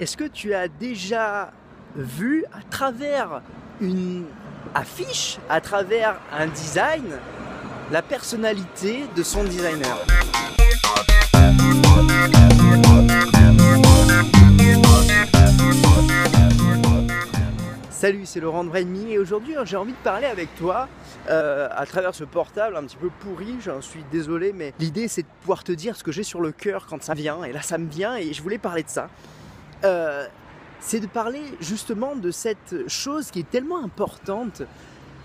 Est-ce que tu as déjà vu à travers une affiche, à travers un design, la personnalité de son designer? Salut, c'est Laurent de et aujourd'hui j'ai envie de parler avec toi euh, à travers ce portable un petit peu pourri, j'en suis désolé mais l'idée c'est de pouvoir te dire ce que j'ai sur le cœur quand ça vient et là ça me vient et je voulais parler de ça. Euh, c'est de parler justement de cette chose qui est tellement importante,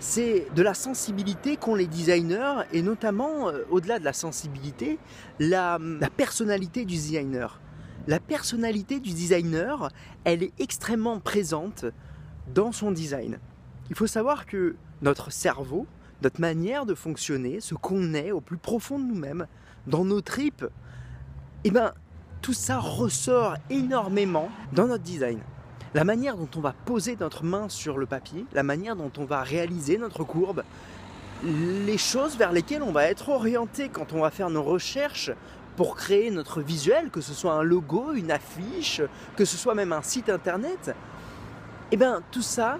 c'est de la sensibilité qu'ont les designers et notamment, euh, au-delà de la sensibilité, la, la personnalité du designer. La personnalité du designer, elle est extrêmement présente dans son design. Il faut savoir que notre cerveau, notre manière de fonctionner, ce qu'on est au plus profond de nous-mêmes, dans nos tripes, eh ben, tout ça ressort énormément dans notre design. La manière dont on va poser notre main sur le papier, la manière dont on va réaliser notre courbe, les choses vers lesquelles on va être orienté quand on va faire nos recherches pour créer notre visuel, que ce soit un logo, une affiche, que ce soit même un site internet, eh bien tout ça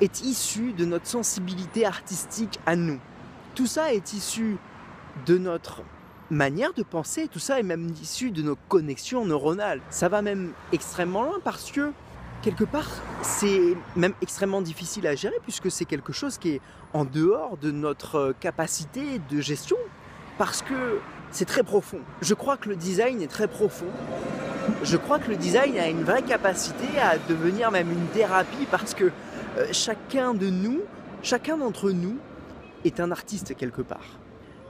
est issu de notre sensibilité artistique à nous. Tout ça est issu de notre manière de penser, tout ça est même issu de nos connexions neuronales. Ça va même extrêmement loin parce que quelque part c'est même extrêmement difficile à gérer puisque c'est quelque chose qui est en dehors de notre capacité de gestion parce que c'est très profond. Je crois que le design est très profond. Je crois que le design a une vraie capacité à devenir même une thérapie parce que euh, chacun de nous, chacun d'entre nous est un artiste quelque part.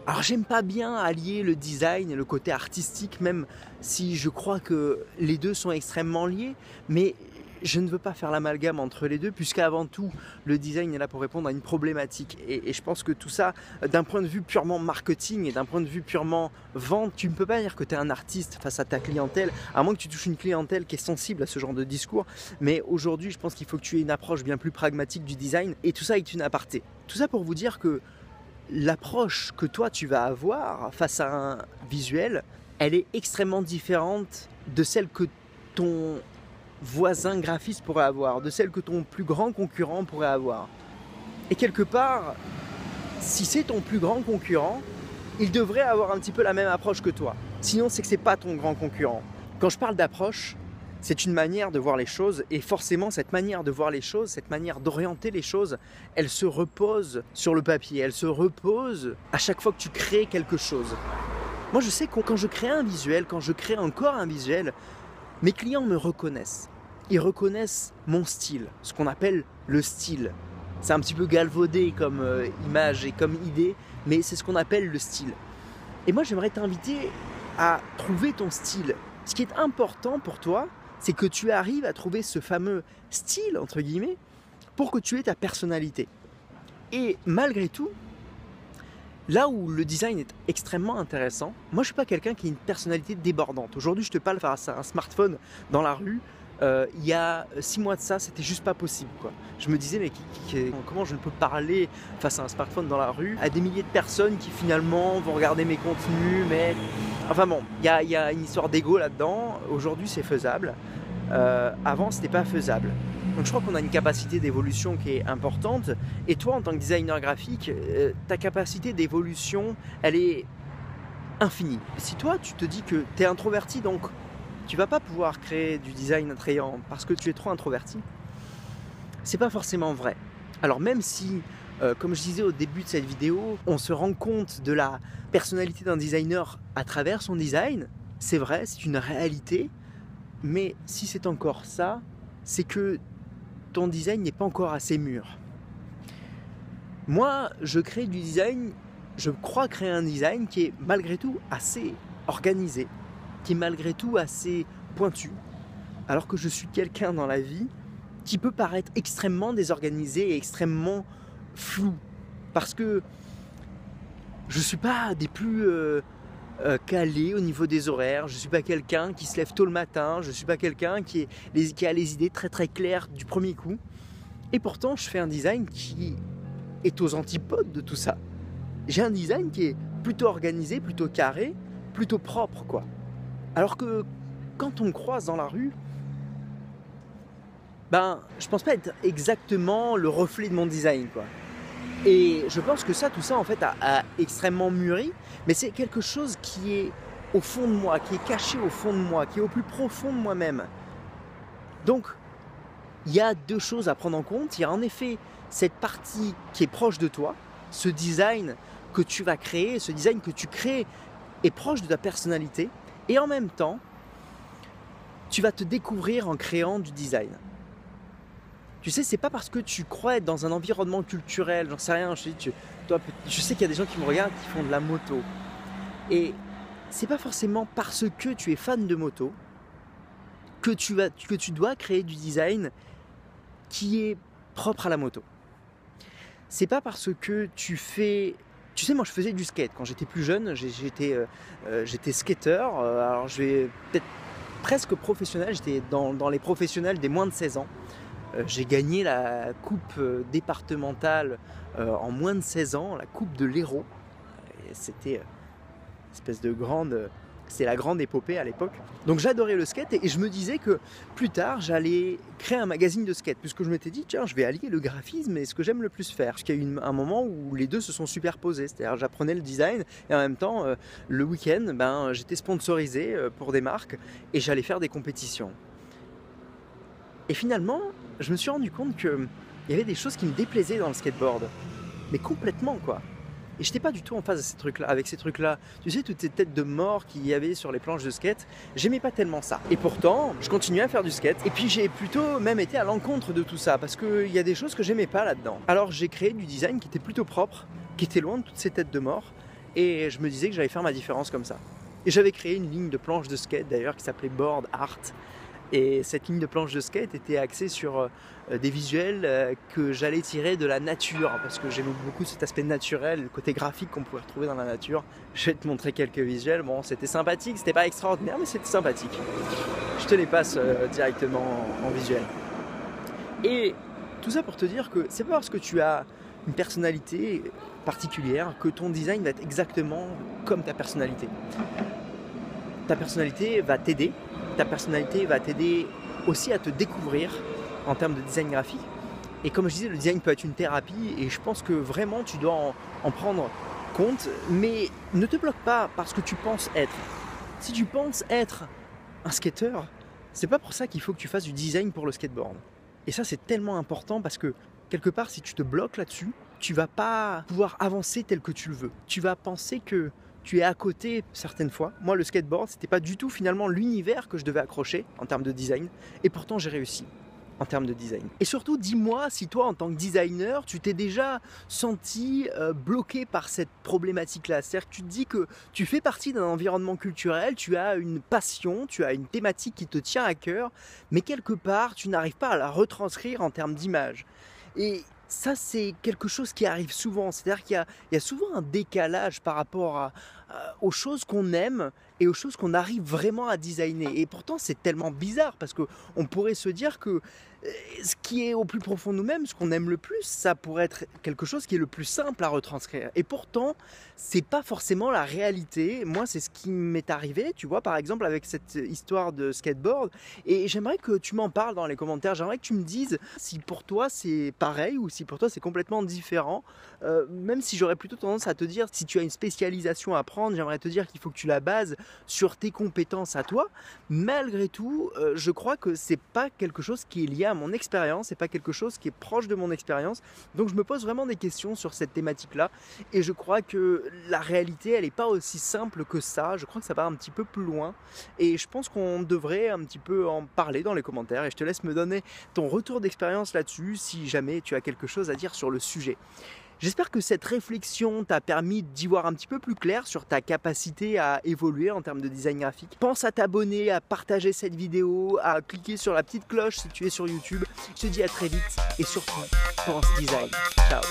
Alors j'aime pas bien allier le design et le côté artistique, même si je crois que les deux sont extrêmement liés, mais je ne veux pas faire l'amalgame entre les deux, puisqu'avant tout, le design est là pour répondre à une problématique. Et, je pense que tout ça, d'un point de vue purement marketing et d'un point de vue purement vente, tu ne peux pas dire que tu es un artiste face à ta clientèle, à moins que tu touches une clientèle qui est sensible à ce genre de discours. Mais aujourd'hui, je pense qu'il faut que tu aies une approche bien plus pragmatique du design, et tout ça est une aparté. Tout ça pour vous dire que l'approche que toi tu vas avoir face à un visuel, elle est extrêmement différente de celle que ton voisin graphiste pourrait avoir, de celle que ton plus grand concurrent pourrait avoir. Et quelque part, si c'est ton plus grand concurrent, il devrait avoir un petit peu la même approche que toi. Sinon, c'est que c'est pas ton grand concurrent. Quand je parle d'approche, c'est une manière de voir les choses et forcément cette manière de voir les choses, cette manière d'orienter les choses, elle se repose sur le papier, elle se repose à chaque fois que tu crées quelque chose. Moi je sais que quand je crée un visuel, quand je crée encore un visuel, mes clients me reconnaissent. Ils reconnaissent mon style, ce qu'on appelle le style. C'est un petit peu galvaudé comme euh, image et comme idée, mais c'est ce qu'on appelle le style. Et moi j'aimerais t'inviter à trouver ton style. Ce qui est important pour toi, c'est que tu arrives à trouver ce fameux style, entre guillemets, pour que tu aies ta personnalité. Et malgré tout, là où le design est extrêmement intéressant, moi je suis pas quelqu'un qui a une personnalité débordante. Aujourd'hui, je te parle face à un smartphone dans la rue. Euh, il y a six mois de ça, c'était juste pas possible. Je me disais, mais comment je ne peux parler face à un smartphone dans la rue à des milliers de personnes qui finalement vont regarder mes contenus, mais Enfin bon, il y a, une histoire d'ego là-dedans. Aujourd'hui, c'est faisable. Euh, avant, c'était pas faisable. Donc je crois qu'on a une capacité d'évolution qui est importante. Et toi, en tant que designer graphique, euh, ta capacité d'évolution, elle est infinie. Si toi, tu te dis que tu es introverti, donc tu vas pas pouvoir créer du design attrayant parce que tu es trop introverti, c'est pas forcément vrai. Alors même si euh, comme je disais au début de cette vidéo, on se rend compte de la personnalité d'un designer à travers son design. C'est vrai, c'est une réalité. Mais si c'est encore ça, c'est que ton design n'est pas encore assez mûr. Moi, je crée du design, je crois créer un design qui est malgré tout assez organisé, qui est malgré tout assez pointu, alors que je suis quelqu'un dans la vie qui peut paraître extrêmement désorganisé et extrêmement flou. Parce que je ne suis pas des plus euh, euh, calés au niveau des horaires, je ne suis pas quelqu'un qui se lève tôt le matin, je ne suis pas quelqu'un qui, qui a les idées très très claires du premier coup. Et pourtant, je fais un design qui est aux antipodes de tout ça. J'ai un design qui est plutôt organisé, plutôt carré, plutôt propre, quoi. Alors que quand on me croise dans la rue, ben, je pense pas être exactement le reflet de mon design, quoi. Et je pense que ça, tout ça, en fait, a, extrêmement mûri, mais c'est quelque chose qui est au fond de moi, qui est caché au fond de moi, qui est au plus profond de moi-même. Donc, il y a deux choses à prendre en compte. Il y a en effet cette partie qui est proche de toi, ce design que tu vas créer, ce design que tu crées est proche de ta personnalité, et en même temps, tu vas te découvrir en créant du design. Tu sais, c'est pas parce que tu crois être dans un environnement culturel, j'en sais rien, je sais, je sais qu'il y a des gens qui me regardent qui font de la moto. Et c'est pas forcément parce que tu es fan de moto que tu, vas, que tu dois créer du design qui est propre à la moto. C'est pas parce que tu fais. Tu sais, moi je faisais du skate quand j'étais plus jeune, j'étais euh, euh, j'étais skater, euh, alors je vais peut-être presque professionnel, j'étais dans, dans, les professionnels des moins de 16 ans. J'ai gagné la coupe départementale en moins de 16 ans, la coupe de l'Hérault. C'était une espèce de grande c'est la grande épopée à l'époque. Donc j'adorais le skate et je me disais que plus tard j'allais créer un magazine de skate puisque je m'étais dit tiens je vais allier le graphisme et ce que j'aime le plus faire. Parce y a eu un moment où les deux se sont superposés, c'est-à-dire j'apprenais le design et en même temps euh, le week-end ben, j'étais sponsorisé euh, pour des marques et j'allais faire des compétitions. Et finalement je me suis rendu compte qu'il y avait des choses qui me déplaisaient dans le skateboard. Mais complètement quoi. Et j'étais pas du tout en phase ces trucs -là, avec ces trucs-là. Tu sais, toutes ces têtes de mort qu'il y avait sur les planches de skate, j'aimais pas tellement ça. Et pourtant, je continuais à faire du skate. Et puis j'ai plutôt même été à l'encontre de tout ça, parce qu'il y a des choses que j'aimais pas là-dedans. Alors j'ai créé du design qui était plutôt propre, qui était loin de toutes ces têtes de mort. Et je me disais que j'allais faire ma différence comme ça. Et j'avais créé une ligne de planches de skate d'ailleurs qui s'appelait Board Art. Et cette ligne de planche de skate était axée sur euh, des visuels euh, que j'allais tirer de la nature, parce que j'aime beaucoup cet aspect naturel, le côté graphique qu'on pouvait retrouver dans la nature. Je vais te montrer quelques visuels. Bon, c'était sympathique, c'était pas extraordinaire, mais c'était sympathique. Je te les passe euh, directement en visuel. Et tout ça pour te dire que c'est pas parce que tu as une personnalité particulière que ton design va être exactement comme ta personnalité. Ta personnalité va t'aider ta personnalité va t'aider aussi à te découvrir en termes de design graphique. Et comme je disais, le design peut être une thérapie et je pense que vraiment tu dois en, prendre compte, mais ne te bloque pas parce que tu penses être. Si tu penses être un skater, c'est pas pour ça qu'il faut que tu fasses du design pour le skateboard. Et ça c'est tellement important parce que quelque part si tu te bloques là-dessus, tu vas pas pouvoir avancer tel que tu le veux. Tu vas penser que tu es à côté certaines fois. Moi, le skateboard, c'était pas du tout finalement l'univers que je devais accrocher en termes de design, et pourtant j'ai réussi en termes de design. Et surtout, dis-moi si toi, en tant que designer, tu t'es déjà senti euh, bloqué par cette problématique-là. C'est-à-dire que tu te dis que tu fais partie d'un environnement culturel, tu as une passion, tu as une thématique qui te tient à cœur, mais quelque part, tu n'arrives pas à la retranscrire en termes d'image. Et ça, c'est quelque chose qui arrive souvent. C'est-à-dire qu'il y, a souvent un décalage par rapport aux choses qu'on aime et aux choses qu'on arrive vraiment à designer. Et pourtant, c'est tellement bizarre parce qu'on pourrait se dire que euh, ce qui est au plus profond de nous-mêmes, ce qu'on aime le plus, ça pourrait être quelque chose qui est le plus simple à retranscrire. Et pourtant, c'est pas forcément la réalité. Moi, c'est ce qui m'est arrivé, tu vois, par exemple, avec cette histoire de skateboard. Et j'aimerais que tu m'en parles dans les commentaires. J'aimerais que tu me dises si pour toi c'est pareil ou si pour toi c'est complètement différent. Euh, même si j'aurais plutôt tendance à te dire, si tu as une spécialisation à prendre, j'aimerais te dire qu'il faut que tu la bases sur tes compétences à toi. Malgré tout, euh, je crois que c'est pas quelque chose qui est lié à mon expérience, c'est pas quelque chose qui est proche de mon expérience. Donc je me pose vraiment des questions sur cette thématique-là. Et je crois que la réalité, elle n'est pas aussi simple que ça. Je crois que ça va un petit peu plus loin. Et je pense qu'on devrait un petit peu en parler dans les commentaires. Et je te laisse me donner ton retour d'expérience là-dessus si jamais tu as quelque chose à dire sur le sujet. J'espère que cette réflexion t'a permis d'y voir un petit peu plus clair sur ta capacité à évoluer en termes de design graphique. Pense à t'abonner, à partager cette vidéo, à cliquer sur la petite cloche si tu es sur YouTube. Je te dis à très vite et surtout, pense design. Ciao